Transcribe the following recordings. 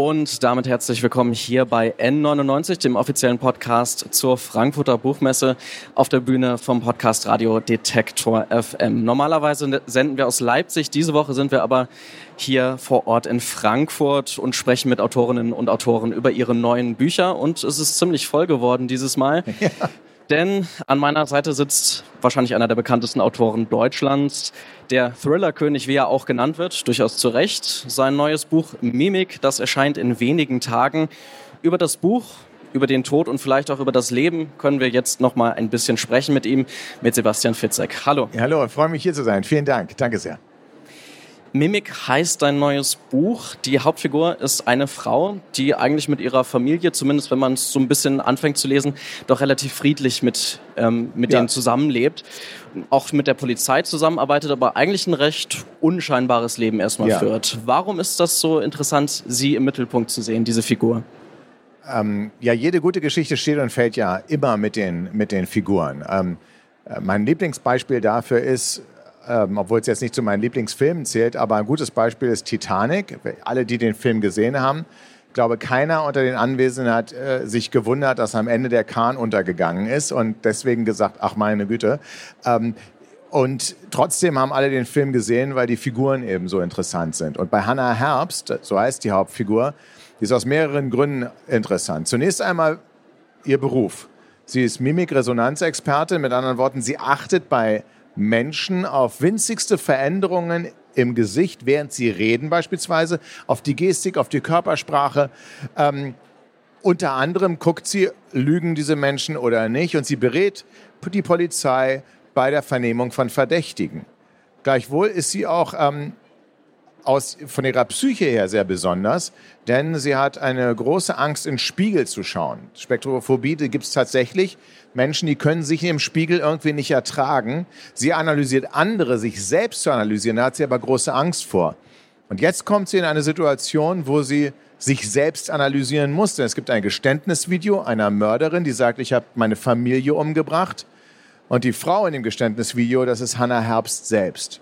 Und damit herzlich willkommen hier bei N99, dem offiziellen Podcast zur Frankfurter Buchmesse auf der Bühne vom Podcast Radio Detektor FM. Normalerweise senden wir aus Leipzig. Diese Woche sind wir aber hier vor Ort in Frankfurt und sprechen mit Autorinnen und Autoren über ihre neuen Bücher. Und es ist ziemlich voll geworden dieses Mal. Ja. Denn an meiner Seite sitzt wahrscheinlich einer der bekanntesten Autoren Deutschlands, der Thriller-König, wie er auch genannt wird, durchaus zu Recht. Sein neues Buch Mimik, das erscheint in wenigen Tagen. Über das Buch, über den Tod und vielleicht auch über das Leben können wir jetzt noch mal ein bisschen sprechen mit ihm, mit Sebastian Fitzek. Hallo. Ja, hallo, ich freue mich hier zu sein. Vielen Dank. Danke sehr. Mimik heißt dein neues Buch. Die Hauptfigur ist eine Frau, die eigentlich mit ihrer Familie, zumindest wenn man es so ein bisschen anfängt zu lesen, doch relativ friedlich mit, ähm, mit ja. denen zusammenlebt. Auch mit der Polizei zusammenarbeitet, aber eigentlich ein recht unscheinbares Leben erstmal ja. führt. Warum ist das so interessant, sie im Mittelpunkt zu sehen, diese Figur? Ähm, ja, jede gute Geschichte steht und fällt ja immer mit den, mit den Figuren. Ähm, äh, mein Lieblingsbeispiel dafür ist ähm, obwohl es jetzt nicht zu meinen Lieblingsfilmen zählt, aber ein gutes Beispiel ist Titanic. Alle, die den Film gesehen haben, ich glaube, keiner unter den Anwesenden hat äh, sich gewundert, dass am Ende der Kahn untergegangen ist und deswegen gesagt, ach meine Güte. Ähm, und trotzdem haben alle den Film gesehen, weil die Figuren eben so interessant sind. Und bei Hannah Herbst, so heißt die Hauptfigur, die ist aus mehreren Gründen interessant. Zunächst einmal ihr Beruf. Sie ist Mimikresonanzexpertin, mit anderen Worten, sie achtet bei Menschen auf winzigste Veränderungen im Gesicht, während sie reden beispielsweise, auf die Gestik, auf die Körpersprache. Ähm, unter anderem guckt sie, lügen diese Menschen oder nicht, und sie berät die Polizei bei der Vernehmung von Verdächtigen. Gleichwohl ist sie auch ähm, aus, von ihrer Psyche her sehr besonders, denn sie hat eine große Angst, in Spiegel zu schauen. Spektrophobie gibt es tatsächlich. Menschen, die können sich im Spiegel irgendwie nicht ertragen. Sie analysiert andere, sich selbst zu analysieren, da hat sie aber große Angst vor. Und jetzt kommt sie in eine Situation, wo sie sich selbst analysieren muss. Denn es gibt ein Geständnisvideo einer Mörderin, die sagt, ich habe meine Familie umgebracht. Und die Frau in dem Geständnisvideo, das ist Hannah Herbst selbst.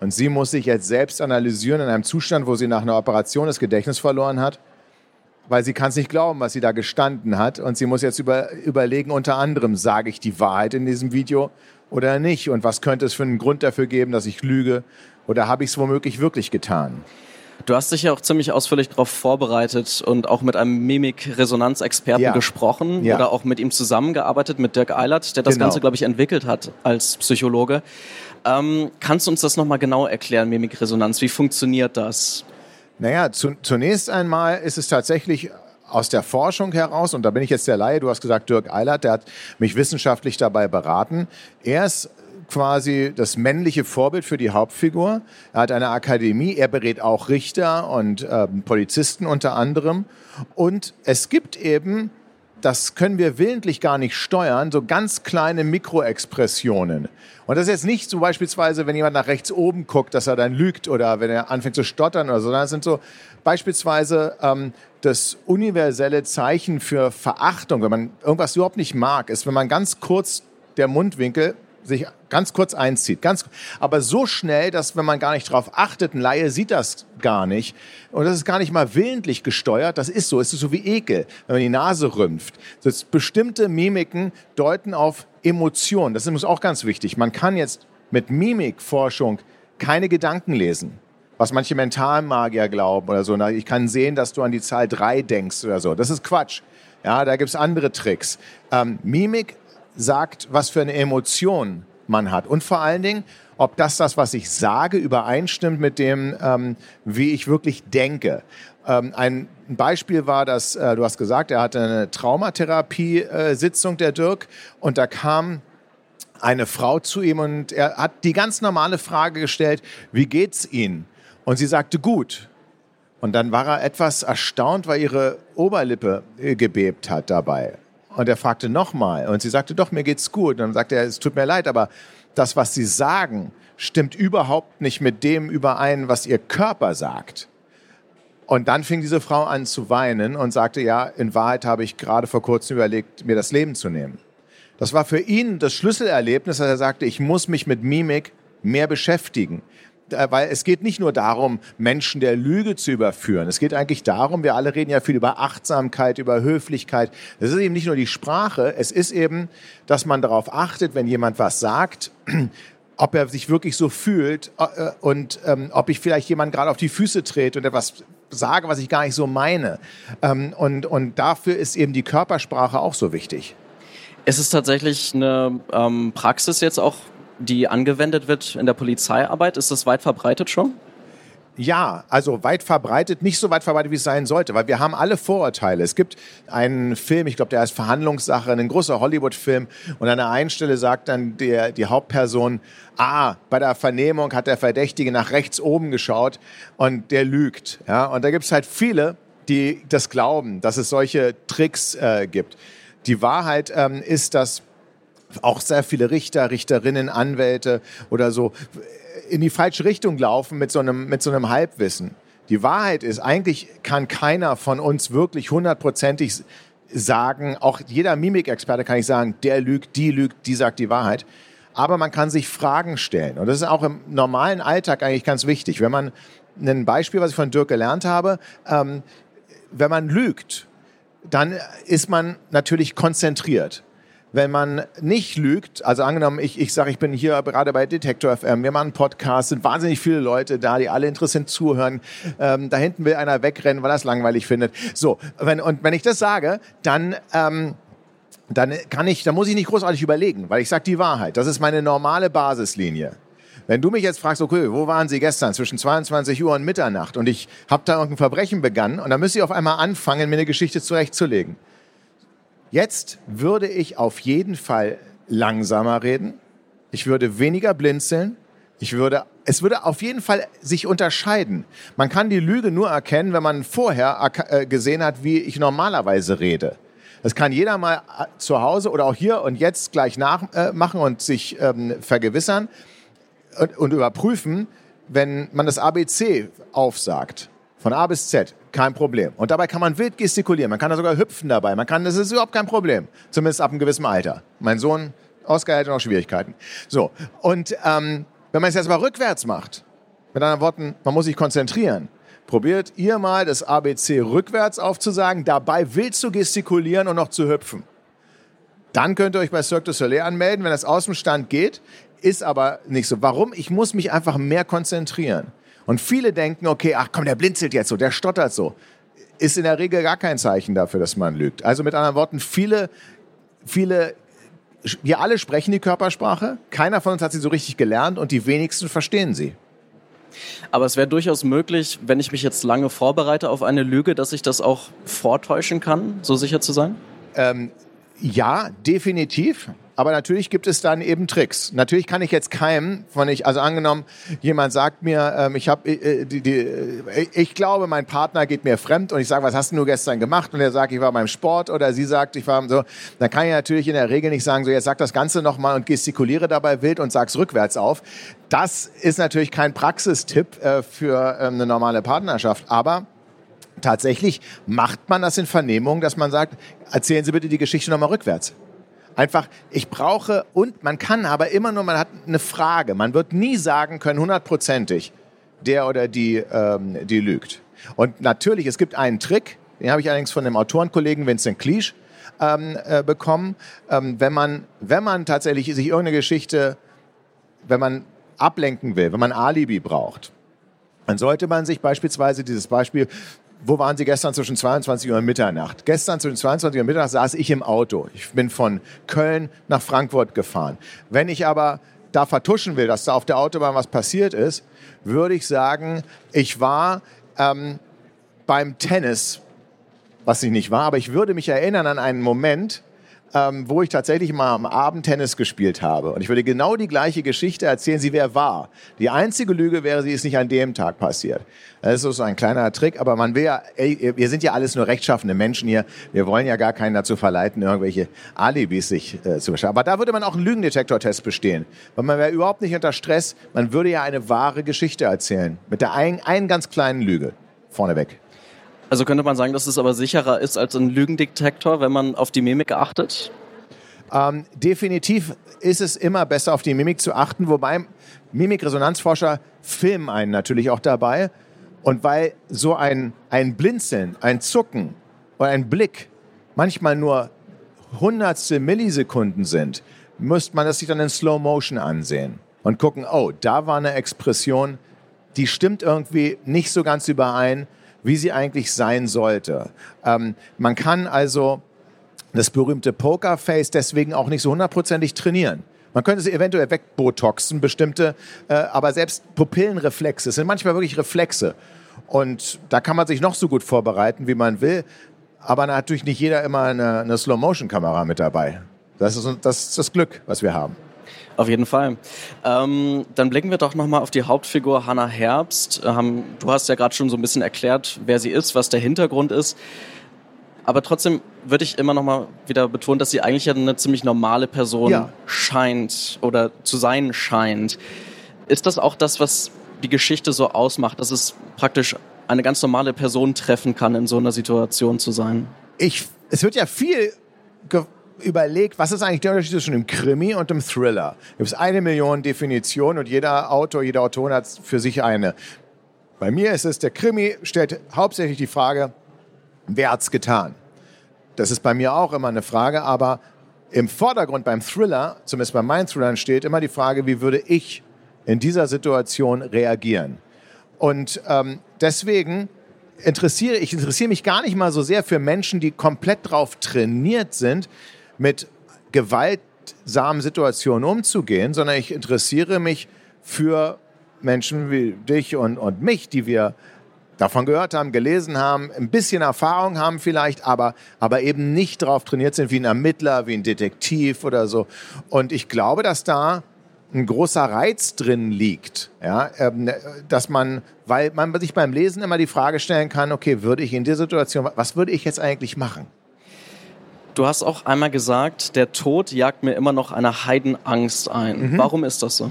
Und sie muss sich jetzt selbst analysieren in einem Zustand, wo sie nach einer Operation das Gedächtnis verloren hat, weil sie kann es nicht glauben, was sie da gestanden hat. Und sie muss jetzt über, überlegen, unter anderem, sage ich die Wahrheit in diesem Video oder nicht? Und was könnte es für einen Grund dafür geben, dass ich lüge? Oder habe ich es womöglich wirklich getan? Du hast dich ja auch ziemlich ausführlich darauf vorbereitet und auch mit einem Mimik-Resonanzexperten ja. gesprochen ja. oder auch mit ihm zusammengearbeitet, mit Dirk Eilert, der das genau. Ganze, glaube ich, entwickelt hat als Psychologe. Ähm, kannst du uns das nochmal genau erklären, Mimikresonanz? Wie funktioniert das? Naja, zu, zunächst einmal ist es tatsächlich aus der Forschung heraus, und da bin ich jetzt der Laie, du hast gesagt, Dirk Eilert, der hat mich wissenschaftlich dabei beraten. Er ist quasi das männliche Vorbild für die Hauptfigur. Er hat eine Akademie, er berät auch Richter und äh, Polizisten unter anderem. Und es gibt eben das können wir willentlich gar nicht steuern, so ganz kleine Mikroexpressionen. Und das ist jetzt nicht so beispielsweise, wenn jemand nach rechts oben guckt, dass er dann lügt oder wenn er anfängt zu stottern oder so, sondern das sind so beispielsweise ähm, das universelle Zeichen für Verachtung, wenn man irgendwas überhaupt nicht mag, ist, wenn man ganz kurz der Mundwinkel sich ganz kurz einzieht. Ganz, aber so schnell, dass wenn man gar nicht drauf achtet, ein Laie sieht das gar nicht. Und das ist gar nicht mal willentlich gesteuert. Das ist so. Es ist so wie Ekel, wenn man die Nase rümpft. Das bestimmte Mimiken deuten auf Emotionen. Das ist auch ganz wichtig. Man kann jetzt mit Mimikforschung keine Gedanken lesen. Was manche Mentalmagier glauben oder so. Ich kann sehen, dass du an die Zahl drei denkst oder so. Das ist Quatsch. Ja, da gibt's andere Tricks. Ähm, Mimik sagt, was für eine Emotion man hat. Und vor allen Dingen, ob das, das was ich sage, übereinstimmt mit dem, ähm, wie ich wirklich denke. Ähm, ein Beispiel war, dass, äh, du hast gesagt, er hatte eine Traumatherapie-Sitzung, der Dirk, und da kam eine Frau zu ihm und er hat die ganz normale Frage gestellt, wie geht's Ihnen? Und sie sagte, gut. Und dann war er etwas erstaunt, weil ihre Oberlippe äh, gebebt hat dabei. Und er fragte nochmal und sie sagte, doch, mir geht's gut. Und dann sagte er, es tut mir leid, aber das, was Sie sagen, stimmt überhaupt nicht mit dem überein, was Ihr Körper sagt. Und dann fing diese Frau an zu weinen und sagte, ja, in Wahrheit habe ich gerade vor kurzem überlegt, mir das Leben zu nehmen. Das war für ihn das Schlüsselerlebnis, dass er sagte, ich muss mich mit Mimik mehr beschäftigen. Weil es geht nicht nur darum, Menschen der Lüge zu überführen. Es geht eigentlich darum, wir alle reden ja viel über Achtsamkeit, über Höflichkeit. Es ist eben nicht nur die Sprache, es ist eben, dass man darauf achtet, wenn jemand was sagt, ob er sich wirklich so fühlt äh, und ähm, ob ich vielleicht jemand gerade auf die Füße trete und etwas sage, was ich gar nicht so meine. Ähm, und, und dafür ist eben die Körpersprache auch so wichtig. Ist es tatsächlich eine ähm, Praxis jetzt auch, die angewendet wird in der Polizeiarbeit? Ist das weit verbreitet schon? Ja, also weit verbreitet, nicht so weit verbreitet, wie es sein sollte, weil wir haben alle Vorurteile. Es gibt einen Film, ich glaube, der heißt Verhandlungssache, ein großer Hollywood-Film und an der einen Stelle sagt dann der, die Hauptperson, ah, bei der Vernehmung hat der Verdächtige nach rechts oben geschaut und der lügt. Ja, und da gibt es halt viele, die das glauben, dass es solche Tricks äh, gibt. Die Wahrheit ähm, ist, dass auch sehr viele Richter, Richterinnen, Anwälte oder so in die falsche Richtung laufen mit so einem, mit so einem Halbwissen. Die Wahrheit ist, eigentlich kann keiner von uns wirklich hundertprozentig sagen, auch jeder Mimikexperte kann nicht sagen, der lügt, die lügt, die sagt die Wahrheit. Aber man kann sich Fragen stellen. Und das ist auch im normalen Alltag eigentlich ganz wichtig. Wenn man ein Beispiel, was ich von Dirk gelernt habe, ähm, wenn man lügt, dann ist man natürlich konzentriert. Wenn man nicht lügt, also angenommen, ich, ich sage, ich bin hier gerade bei Detektor FM, wir machen einen Podcast, sind wahnsinnig viele Leute da, die alle interessiert zuhören. Ähm, da hinten will einer wegrennen, weil er es langweilig findet. So, wenn, und wenn ich das sage, dann... Ähm, dann kann ich, dann muss ich nicht großartig überlegen, weil ich sage die Wahrheit. Das ist meine normale Basislinie. Wenn du mich jetzt fragst, okay, wo waren Sie gestern zwischen 22 Uhr und Mitternacht und ich habe da irgendein Verbrechen begangen und dann müsste ich auf einmal anfangen, mir eine Geschichte zurechtzulegen. Jetzt würde ich auf jeden Fall langsamer reden. Ich würde weniger blinzeln. Ich würde, es würde auf jeden Fall sich unterscheiden. Man kann die Lüge nur erkennen, wenn man vorher äh, gesehen hat, wie ich normalerweise rede. Das kann jeder mal äh, zu Hause oder auch hier und jetzt gleich nachmachen äh, und sich ähm, vergewissern und, und überprüfen, wenn man das ABC aufsagt, von A bis Z, kein Problem. Und dabei kann man wild gestikulieren, man kann da sogar hüpfen dabei, man kann, das ist überhaupt kein Problem, zumindest ab einem gewissen Alter. Mein Sohn, Oskar hätte noch Schwierigkeiten. So, und ähm, wenn man es jetzt mal rückwärts macht, mit anderen Worten, man muss sich konzentrieren, probiert ihr mal das ABC rückwärts aufzusagen, dabei wild zu gestikulieren und noch zu hüpfen. Dann könnt ihr euch bei Cirque du Soleil anmelden, wenn das aus dem Stand geht. Ist aber nicht so. Warum? Ich muss mich einfach mehr konzentrieren. Und viele denken, okay, ach komm, der blinzelt jetzt so, der stottert so. Ist in der Regel gar kein Zeichen dafür, dass man lügt. Also mit anderen Worten, viele, viele, wir alle sprechen die Körpersprache. Keiner von uns hat sie so richtig gelernt und die wenigsten verstehen sie. Aber es wäre durchaus möglich, wenn ich mich jetzt lange vorbereite auf eine Lüge, dass ich das auch vortäuschen kann, so sicher zu sein? Ähm, ja, definitiv. Aber natürlich gibt es dann eben Tricks. Natürlich kann ich jetzt keinem, von ich, also angenommen, jemand sagt mir, ähm, ich habe, äh, die, die, äh, ich glaube, mein Partner geht mir fremd und ich sage, was hast du gestern gemacht? Und er sagt, ich war beim Sport oder sie sagt, ich war so. Dann kann ich natürlich in der Regel nicht sagen, so jetzt sag das Ganze nochmal und gestikuliere dabei wild und sag's rückwärts auf. Das ist natürlich kein Praxistipp äh, für ähm, eine normale Partnerschaft, aber tatsächlich macht man das in Vernehmungen, dass man sagt, erzählen Sie bitte die Geschichte nochmal rückwärts. Einfach, ich brauche und man kann aber immer nur, man hat eine Frage. Man wird nie sagen können, hundertprozentig, der oder die, ähm, die lügt. Und natürlich, es gibt einen Trick, den habe ich allerdings von dem Autorenkollegen Vincent Cleach ähm, äh, bekommen. Ähm, wenn, man, wenn man tatsächlich sich irgendeine Geschichte, wenn man ablenken will, wenn man Alibi braucht, dann sollte man sich beispielsweise dieses Beispiel wo waren Sie gestern zwischen 22 Uhr und Mitternacht? Gestern zwischen 22 Uhr und Mitternacht saß ich im Auto. Ich bin von Köln nach Frankfurt gefahren. Wenn ich aber da vertuschen will, dass da auf der Autobahn was passiert ist, würde ich sagen, ich war ähm, beim Tennis, was ich nicht war, aber ich würde mich erinnern an einen Moment, ähm, wo ich tatsächlich mal am Abend Tennis gespielt habe. Und ich würde genau die gleiche Geschichte erzählen, sie wäre wahr. Die einzige Lüge wäre, sie ist nicht an dem Tag passiert. Das ist so ein kleiner Trick, aber man will ja, ey, wir sind ja alles nur rechtschaffende Menschen hier. Wir wollen ja gar keinen dazu verleiten, irgendwelche Alibis sich äh, zu beschaffen. Aber da würde man auch einen Lügendetektortest bestehen. Weil man wäre überhaupt nicht unter Stress. Man würde ja eine wahre Geschichte erzählen. Mit der einen, einen ganz kleinen Lüge vorneweg. Also könnte man sagen, dass es aber sicherer ist als ein Lügendetektor, wenn man auf die Mimik achtet? Ähm, definitiv ist es immer besser, auf die Mimik zu achten, wobei Mimikresonanzforscher filmen einen natürlich auch dabei. Und weil so ein, ein Blinzeln, ein Zucken oder ein Blick manchmal nur hundertste Millisekunden sind, müsste man das sich dann in Slow Motion ansehen und gucken, oh, da war eine Expression, die stimmt irgendwie nicht so ganz überein, wie sie eigentlich sein sollte. Ähm, man kann also das berühmte Pokerface deswegen auch nicht so hundertprozentig trainieren. Man könnte sie eventuell wegbotoxen, bestimmte, äh, aber selbst Pupillenreflexe sind manchmal wirklich Reflexe. Und da kann man sich noch so gut vorbereiten, wie man will. Aber natürlich nicht jeder immer eine, eine Slow-Motion-Kamera mit dabei. Das ist, das ist das Glück, was wir haben. Auf jeden Fall. Ähm, dann blicken wir doch nochmal auf die Hauptfigur Hannah Herbst. Ähm, du hast ja gerade schon so ein bisschen erklärt, wer sie ist, was der Hintergrund ist. Aber trotzdem würde ich immer nochmal wieder betonen, dass sie eigentlich eine ziemlich normale Person ja. scheint oder zu sein scheint. Ist das auch das, was die Geschichte so ausmacht, dass es praktisch eine ganz normale Person treffen kann, in so einer Situation zu sein? Ich, es wird ja viel überlegt, was ist eigentlich der Unterschied zwischen dem Krimi und dem Thriller? Da gibt es eine Million Definitionen und jeder Autor, jeder Autorin hat für sich eine. Bei mir ist es, der Krimi stellt hauptsächlich die Frage, wer hat es getan? Das ist bei mir auch immer eine Frage, aber im Vordergrund beim Thriller, zumindest bei meinen Thrillern, steht immer die Frage, wie würde ich in dieser Situation reagieren? Und ähm, deswegen interessiere ich interessiere mich gar nicht mal so sehr für Menschen, die komplett darauf trainiert sind, mit gewaltsamen Situationen umzugehen, sondern ich interessiere mich für Menschen wie dich und, und mich, die wir davon gehört haben, gelesen haben, ein bisschen Erfahrung haben vielleicht, aber, aber eben nicht darauf trainiert sind wie ein Ermittler, wie ein Detektiv oder so. Und ich glaube, dass da ein großer Reiz drin liegt, ja, ähm, dass man, weil man sich beim Lesen immer die Frage stellen kann, okay, würde ich in der Situation, was würde ich jetzt eigentlich machen? Du hast auch einmal gesagt, der Tod jagt mir immer noch eine Heidenangst ein. Mhm. Warum ist das so?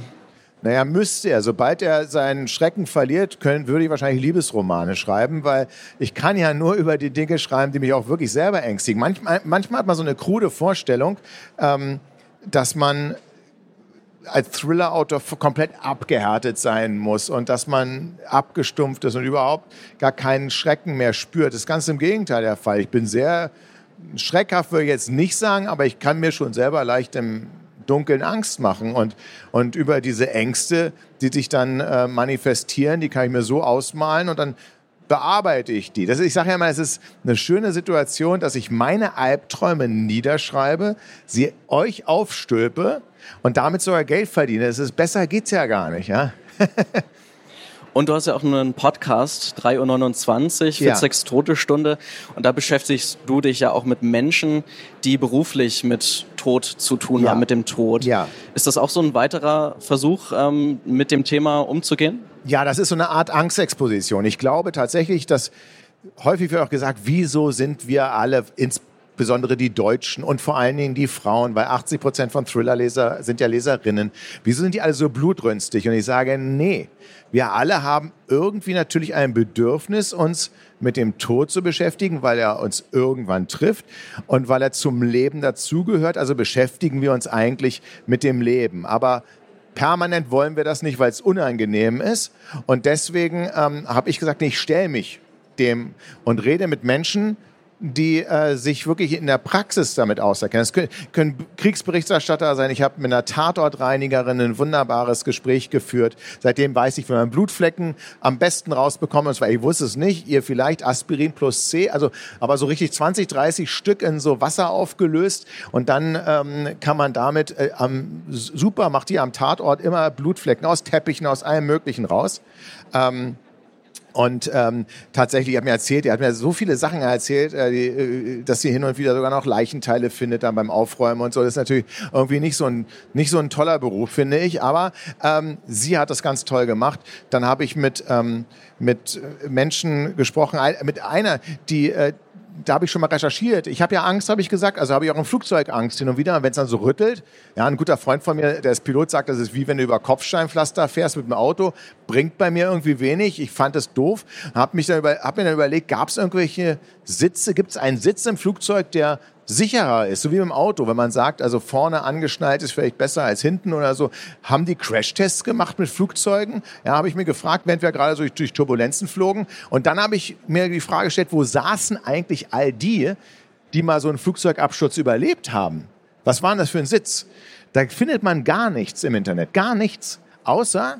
Naja, müsste er. Sobald er seinen Schrecken verliert, können, würde ich wahrscheinlich Liebesromane schreiben, weil ich kann ja nur über die Dinge schreiben, die mich auch wirklich selber ängstigen. Manchmal, manchmal hat man so eine krude Vorstellung, ähm, dass man als Thriller-Autor komplett abgehärtet sein muss und dass man abgestumpft ist und überhaupt gar keinen Schrecken mehr spürt. Das ist ganz im Gegenteil der Fall. Ich bin sehr schreckhaft, würde ich jetzt nicht sagen, aber ich kann mir schon selber leicht im Dunkeln Angst machen. Und, und über diese Ängste, die sich dann äh, manifestieren, die kann ich mir so ausmalen und dann bearbeite ich die. Das, ich sage ja immer, es ist eine schöne Situation, dass ich meine Albträume niederschreibe, sie euch aufstülpe und damit sogar Geld verdiene. Es ist besser geht's ja gar nicht, ja. Und du hast ja auch einen Podcast, 3.29 Uhr, für sechs Tote Stunde. Und da beschäftigst du dich ja auch mit Menschen, die beruflich mit Tod zu tun ja. haben, mit dem Tod. Ja. Ist das auch so ein weiterer Versuch, ähm, mit dem Thema umzugehen? Ja, das ist so eine Art Angstexposition. Ich glaube tatsächlich, dass häufig wird auch gesagt, wieso sind wir alle ins insbesondere die Deutschen und vor allen Dingen die Frauen, weil 80 Prozent von Thrillerleser sind ja Leserinnen. Wieso sind die alle so blutrünstig? Und ich sage, nee, wir alle haben irgendwie natürlich ein Bedürfnis, uns mit dem Tod zu beschäftigen, weil er uns irgendwann trifft und weil er zum Leben dazugehört. Also beschäftigen wir uns eigentlich mit dem Leben. Aber permanent wollen wir das nicht, weil es unangenehm ist. Und deswegen ähm, habe ich gesagt, ich stelle mich dem und rede mit Menschen, die äh, sich wirklich in der Praxis damit auskennen. Es können, können Kriegsberichterstatter sein. Ich habe mit einer Tatortreinigerin ein wunderbares Gespräch geführt. Seitdem weiß ich, wie man Blutflecken am besten rausbekommt. Und zwar, ich wusste es nicht, ihr vielleicht Aspirin plus C, also aber so richtig 20, 30 Stück in so Wasser aufgelöst. Und dann ähm, kann man damit äh, am, super, macht ihr am Tatort immer Blutflecken aus Teppichen, aus allem Möglichen raus. Ähm, und ähm, tatsächlich, er hat mir erzählt, er hat mir so viele Sachen erzählt, äh, die, äh, dass sie hin und wieder sogar noch Leichenteile findet dann beim Aufräumen und so. Das ist natürlich irgendwie nicht so ein, nicht so ein toller Beruf, finde ich. Aber ähm, sie hat das ganz toll gemacht. Dann habe ich mit, ähm, mit Menschen gesprochen, mit einer, die, äh, da habe ich schon mal recherchiert. Ich habe ja Angst, habe ich gesagt, also habe ich auch im Flugzeug Angst hin und wieder, wenn es dann so rüttelt. Ja, ein guter Freund von mir, der ist Pilot, sagt, das ist wie wenn du über Kopfsteinpflaster fährst mit dem Auto, bringt bei mir irgendwie wenig. Ich fand das doof, habe hab mir dann überlegt, gab es irgendwelche Sitze, gibt es einen Sitz im Flugzeug, der sicherer ist, so wie im Auto, wenn man sagt, also vorne angeschnallt ist vielleicht besser als hinten oder so. Haben die Crashtests gemacht mit Flugzeugen? Ja, habe ich mir gefragt, während wir gerade so durch, durch Turbulenzen flogen. Und dann habe ich mir die Frage gestellt, wo saßen eigentlich all die, die mal so einen Flugzeugabsturz überlebt haben? Was war denn das für ein Sitz? Da findet man gar nichts im Internet, gar nichts, außer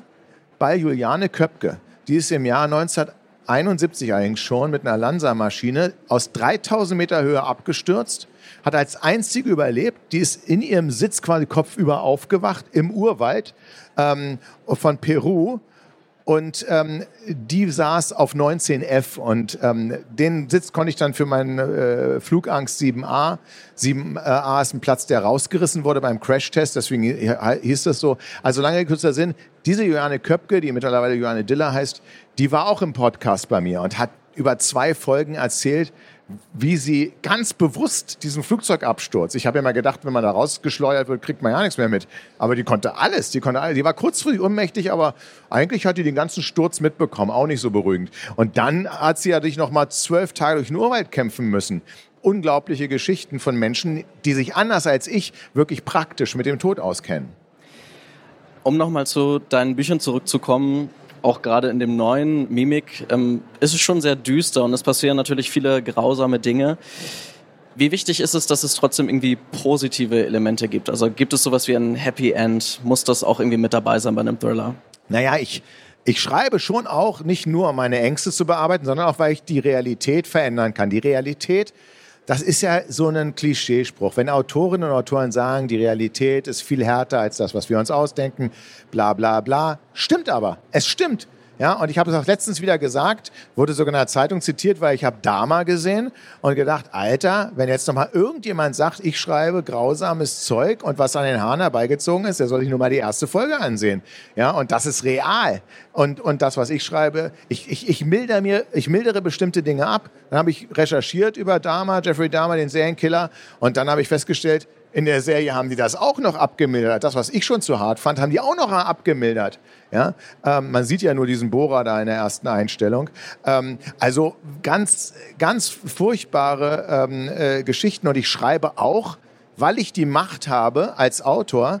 bei Juliane Köpke. Die ist im Jahr 1971 eigentlich schon mit einer Lanza-Maschine aus 3000 Meter Höhe abgestürzt hat als einzige überlebt. Die ist in ihrem Sitz quasi kopfüber aufgewacht im Urwald ähm, von Peru. Und ähm, die saß auf 19F und ähm, den Sitz konnte ich dann für meinen äh, Flugangst 7a. 7a ist ein Platz, der rausgerissen wurde beim Crashtest, deswegen hieß das so. Also lange kürzer Sinn, diese Johanne Köpke, die mittlerweile Johanne Diller heißt, die war auch im Podcast bei mir und hat über zwei Folgen erzählt, wie sie ganz bewusst diesen Flugzeugabsturz, ich habe ja mal gedacht, wenn man da rausgeschleudert wird, kriegt man ja nichts mehr mit. Aber die konnte alles, die konnte alles. Die war kurzfristig ohnmächtig, aber eigentlich hat die den ganzen Sturz mitbekommen, auch nicht so beruhigend. Und dann hat sie ja dich noch mal zwölf Tage durch den Urwald kämpfen müssen. Unglaubliche Geschichten von Menschen, die sich anders als ich wirklich praktisch mit dem Tod auskennen. Um nochmal zu deinen Büchern zurückzukommen, auch gerade in dem neuen Mimik ähm, ist es schon sehr düster und es passieren natürlich viele grausame Dinge. Wie wichtig ist es, dass es trotzdem irgendwie positive Elemente gibt? Also gibt es sowas wie ein Happy End? Muss das auch irgendwie mit dabei sein bei einem Thriller? Naja, ich, ich schreibe schon auch nicht nur, um meine Ängste zu bearbeiten, sondern auch, weil ich die Realität verändern kann. Die Realität das ist ja so ein Klischeespruch. Wenn Autorinnen und Autoren sagen, die Realität ist viel härter als das, was wir uns ausdenken, bla bla bla. Stimmt aber. Es stimmt. Ja, und ich habe es auch letztens wieder gesagt, wurde sogar in der Zeitung zitiert, weil ich habe Dama gesehen und gedacht, Alter, wenn jetzt nochmal irgendjemand sagt, ich schreibe grausames Zeug und was an den Haaren herbeigezogen ist, der soll sich nur mal die erste Folge ansehen. Ja, und das ist real. Und, und das, was ich schreibe, ich, ich, ich, mildere mir, ich mildere bestimmte Dinge ab. Dann habe ich recherchiert über Dama, Jeffrey Dahmer, den Serienkiller, und dann habe ich festgestellt, in der Serie haben die das auch noch abgemildert. Das, was ich schon zu hart fand, haben die auch noch abgemildert. Ja? Ähm, man sieht ja nur diesen Bohrer da in der ersten Einstellung. Ähm, also ganz, ganz furchtbare ähm, äh, Geschichten. Und ich schreibe auch, weil ich die Macht habe, als Autor,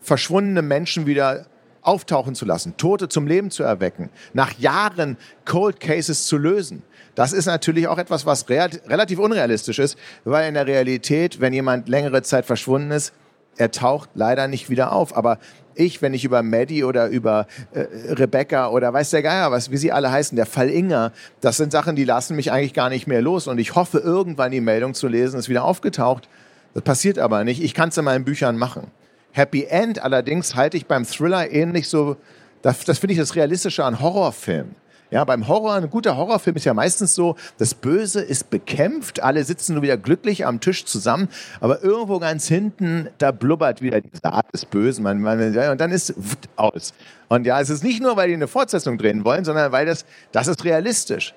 verschwundene Menschen wieder auftauchen zu lassen, Tote zum Leben zu erwecken, nach Jahren Cold Cases zu lösen. Das ist natürlich auch etwas, was relativ unrealistisch ist, weil in der Realität, wenn jemand längere Zeit verschwunden ist, er taucht leider nicht wieder auf. Aber ich, wenn ich über Maddie oder über äh, Rebecca oder weiß der Geier was, wie sie alle heißen, der Fall Inger, das sind Sachen, die lassen mich eigentlich gar nicht mehr los. Und ich hoffe, irgendwann die Meldung zu lesen, ist wieder aufgetaucht. Das passiert aber nicht. Ich kann es in meinen Büchern machen. Happy End allerdings halte ich beim Thriller ähnlich so, das, das finde ich das Realistische an Horrorfilmen. Ja, beim Horror, ein guter Horrorfilm ist ja meistens so, das Böse ist bekämpft, alle sitzen nur wieder glücklich am Tisch zusammen, aber irgendwo ganz hinten, da blubbert wieder die Saat des Bösen. Man, man, und dann ist aus. Und ja, es ist nicht nur, weil die eine Fortsetzung drehen wollen, sondern weil das, das ist realistisch.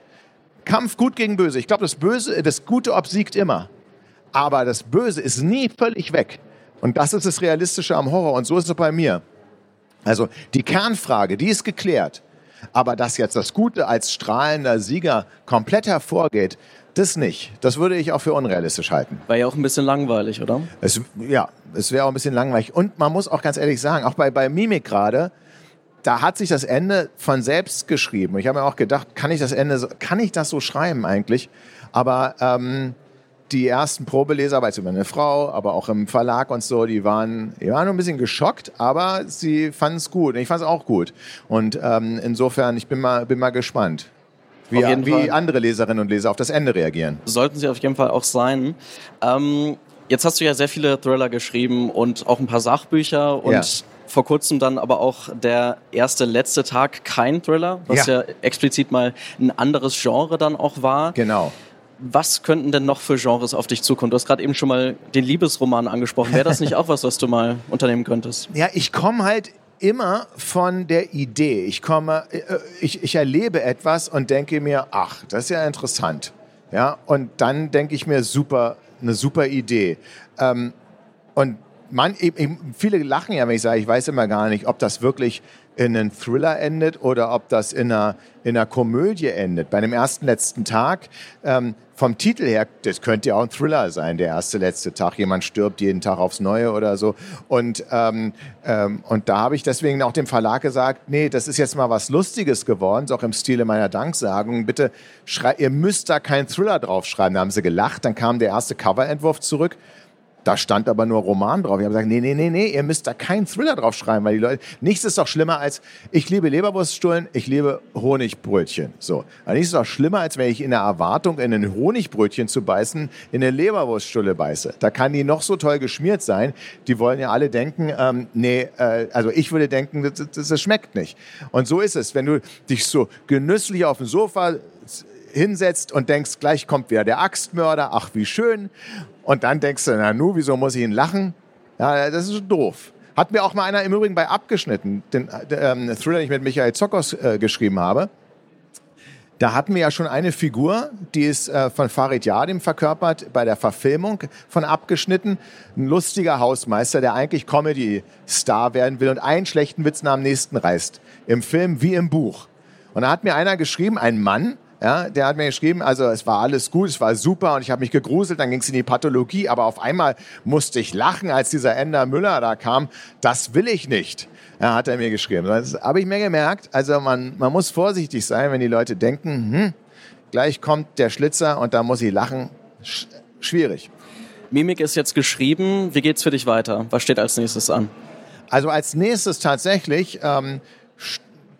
Kampf gut gegen böse. Ich glaube, das Böse, das Gute obsiegt immer. Aber das Böse ist nie völlig weg. Und das ist das Realistische am Horror. Und so ist es bei mir. Also die Kernfrage, die ist geklärt. Aber dass jetzt das Gute als strahlender Sieger komplett hervorgeht, das nicht. Das würde ich auch für unrealistisch halten. War ja auch ein bisschen langweilig, oder? Es, ja, es wäre auch ein bisschen langweilig. Und man muss auch ganz ehrlich sagen, auch bei, bei Mimik gerade, da hat sich das Ende von selbst geschrieben. Ich habe mir auch gedacht, kann ich das Ende, kann ich das so schreiben eigentlich? Aber ähm, die ersten Probeleser, weil meine Frau, aber auch im Verlag und so, die waren, die waren ein bisschen geschockt, aber sie fanden es gut. Ich fand es auch gut. Und ähm, insofern, ich bin mal, bin mal gespannt. Wie, wie andere Leserinnen und Leser auf das Ende reagieren. Sollten sie auf jeden Fall auch sein. Ähm, jetzt hast du ja sehr viele Thriller geschrieben und auch ein paar Sachbücher und ja vor kurzem dann aber auch der erste letzte Tag kein Thriller, was ja. ja, explizit mal ein anderes Genre dann auch war. Genau was könnten denn noch für Genres auf dich zukommen? Du hast gerade eben schon mal den Liebesroman angesprochen. Wäre das nicht auch was, was du mal unternehmen könntest? Ja, ich komme halt immer von der Idee. Ich komme, äh, ich, ich erlebe etwas und denke mir, ach, das ist ja interessant. Ja, und dann denke ich mir, super, eine super Idee. Ähm, und man, viele lachen ja, wenn ich sage, ich weiß immer gar nicht, ob das wirklich in einen Thriller endet oder ob das in einer, in einer Komödie endet. Bei dem ersten letzten Tag, ähm, vom Titel her, das könnte ja auch ein Thriller sein, der erste letzte Tag. Jemand stirbt jeden Tag aufs Neue oder so. Und, ähm, ähm, und da habe ich deswegen auch dem Verlag gesagt, nee, das ist jetzt mal was Lustiges geworden, ist auch im Stile meiner Danksagung. Bitte, ihr müsst da keinen Thriller draufschreiben. Da haben sie gelacht, dann kam der erste Coverentwurf zurück da stand aber nur Roman drauf. Ich habe gesagt, nee, nee, nee, nee, ihr müsst da keinen Thriller drauf schreiben, weil die Leute, nichts ist doch schlimmer als, ich liebe Leberwurststullen, ich liebe Honigbrötchen. So. Aber nichts ist doch schlimmer, als wenn ich in der Erwartung, in ein Honigbrötchen zu beißen, in eine Leberwurststulle beiße. Da kann die noch so toll geschmiert sein. Die wollen ja alle denken, ähm, nee, äh, also ich würde denken, das, das, das schmeckt nicht. Und so ist es. Wenn du dich so genüsslich auf dem Sofa hinsetzt und denkst, gleich kommt wieder der Axtmörder, ach wie schön. Und dann denkst du, na nu, wieso muss ich ihn lachen? Ja, das ist doof. Hat mir auch mal einer im Übrigen bei abgeschnitten, den ähm, Thriller, den ich mit Michael Zockers äh, geschrieben habe. Da hatten wir ja schon eine Figur, die ist äh, von Farid Yadim verkörpert bei der Verfilmung von Abgeschnitten. Ein lustiger Hausmeister, der eigentlich Comedy-Star werden will und einen schlechten Witz nach dem nächsten reißt. Im Film wie im Buch. Und da hat mir einer geschrieben, ein Mann, ja, der hat mir geschrieben, also es war alles gut, es war super und ich habe mich gegruselt, dann ging es in die Pathologie, aber auf einmal musste ich lachen, als dieser Ender Müller da kam. Das will ich nicht, ja, hat er mir geschrieben. Das habe ich mir gemerkt. Also man, man muss vorsichtig sein, wenn die Leute denken, hm, gleich kommt der Schlitzer und da muss ich lachen. Sch schwierig. Mimik ist jetzt geschrieben. Wie geht's für dich weiter? Was steht als nächstes an? Also als nächstes tatsächlich ähm,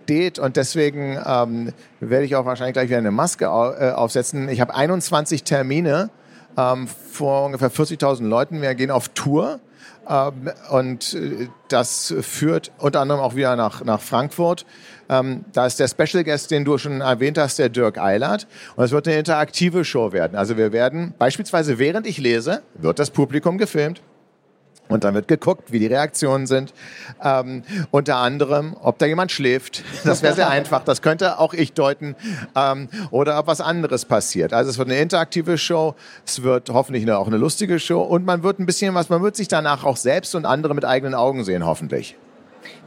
steht und deswegen ähm, werde ich auch wahrscheinlich gleich wieder eine Maske au äh, aufsetzen. Ich habe 21 Termine ähm, vor ungefähr 40.000 Leuten. Wir gehen auf Tour. Ähm, und äh, das führt unter anderem auch wieder nach, nach Frankfurt. Ähm, da ist der Special Guest, den du schon erwähnt hast, der Dirk Eilert. Und es wird eine interaktive Show werden. Also wir werden beispielsweise, während ich lese, wird das Publikum gefilmt. Und dann wird geguckt, wie die Reaktionen sind. Ähm, unter anderem, ob da jemand schläft. Das wäre sehr einfach. Das könnte auch ich deuten. Ähm, oder ob was anderes passiert. Also es wird eine interaktive Show. Es wird hoffentlich auch eine lustige Show. Und man wird ein bisschen was, man wird sich danach auch selbst und andere mit eigenen Augen sehen, hoffentlich.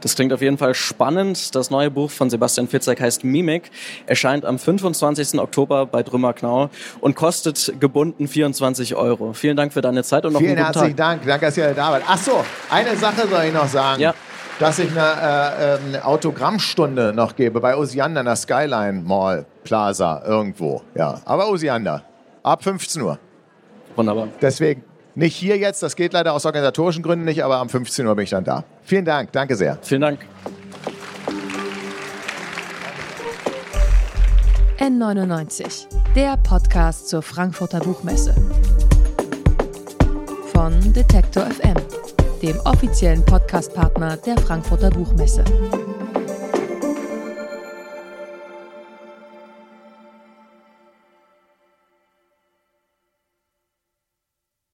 Das klingt auf jeden Fall spannend. Das neue Buch von Sebastian Fitzek heißt Mimik, erscheint am 25. Oktober bei Drümmerknau und kostet gebunden 24 Euro. Vielen Dank für deine Zeit und noch Vielen einen guten herzlichen Dank. Danke, dass ihr da wart. Ach so, eine Sache soll ich noch sagen. Ja. Dass ich eine, äh, eine Autogrammstunde noch gebe bei Osiander in der Skyline Mall Plaza irgendwo. Ja, aber Osiander. Ab 15 Uhr. Wunderbar. Deswegen nicht hier jetzt, das geht leider aus organisatorischen Gründen nicht, aber am 15 Uhr bin ich dann da. Vielen Dank, danke sehr. Vielen Dank. N99, der Podcast zur Frankfurter Buchmesse. Von Detektor FM, dem offiziellen Podcastpartner der Frankfurter Buchmesse.